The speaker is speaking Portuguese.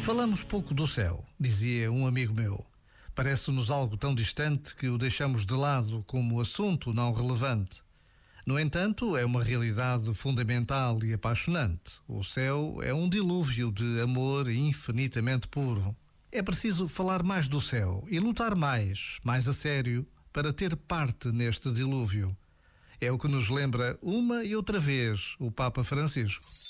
Falamos pouco do céu, dizia um amigo meu. Parece-nos algo tão distante que o deixamos de lado como assunto não relevante. No entanto, é uma realidade fundamental e apaixonante. O céu é um dilúvio de amor infinitamente puro. É preciso falar mais do céu e lutar mais, mais a sério, para ter parte neste dilúvio. É o que nos lembra uma e outra vez o Papa Francisco.